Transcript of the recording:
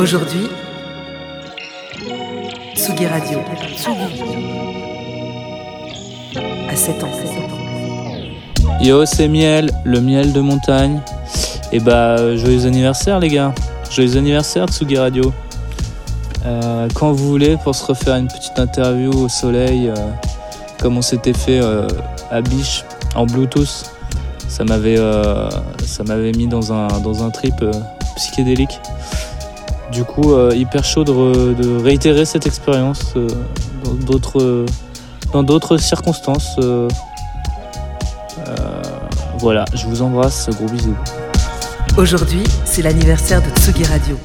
Aujourd'hui, Tsugi Radio. À 7 ans. Yo, c'est Miel, le miel de montagne. Et bah, joyeux anniversaire, les gars. Joyeux anniversaire, Tsugi Radio. Euh, quand vous voulez, pour se refaire une petite interview au soleil, euh, comme on s'était fait euh, à Biche en Bluetooth, ça m'avait mis dans un trip psychédélique. Du coup, hyper chaud de, réitérer cette expérience dans d'autres dans d'autres circonstances. voilà, je vous embrasse, gros bisous. Aujourd'hui, c'est l'anniversaire de Tsugi Radio.